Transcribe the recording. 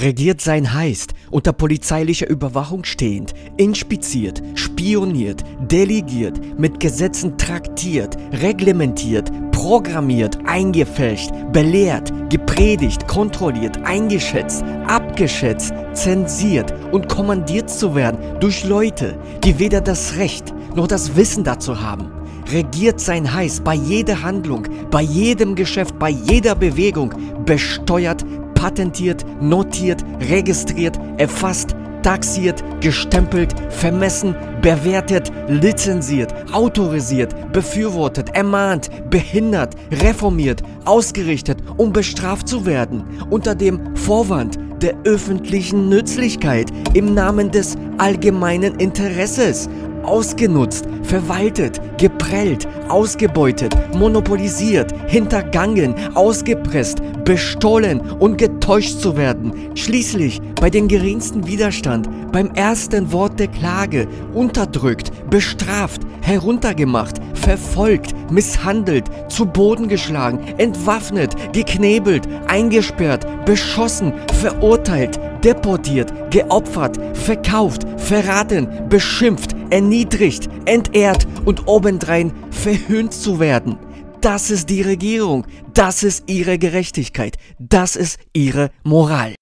Regiert sein heißt, unter polizeilicher Überwachung stehend, inspiziert, spioniert, delegiert, mit Gesetzen traktiert, reglementiert, programmiert, eingefälscht, belehrt, gepredigt, kontrolliert, eingeschätzt, abgeschätzt, zensiert und kommandiert zu werden durch Leute, die weder das Recht noch das Wissen dazu haben. Regiert sein Heiß bei jeder Handlung, bei jedem Geschäft, bei jeder Bewegung, besteuert, patentiert, notiert, registriert, erfasst, taxiert, gestempelt, vermessen, bewertet, lizenziert, autorisiert, befürwortet, ermahnt, behindert, reformiert, ausgerichtet, um bestraft zu werden, unter dem Vorwand der öffentlichen Nützlichkeit im Namen des allgemeinen Interesses, ausgenutzt, verwaltet, geprellt, ausgebeutet, monopolisiert, hintergangen, ausgepresst, bestohlen und getäuscht zu werden, schließlich bei den geringsten Widerstand, beim ersten Wort der Klage, unterdrückt, bestraft, heruntergemacht, verfolgt, misshandelt, zu Boden geschlagen, entwaffnet, geknebelt, eingesperrt, beschossen, verurteilt, deportiert, geopfert, verkauft, verraten, beschimpft, erniedrigt, entehrt und obendrein verhöhnt zu werden. Das ist die Regierung, das ist ihre Gerechtigkeit, das ist ihre Moral.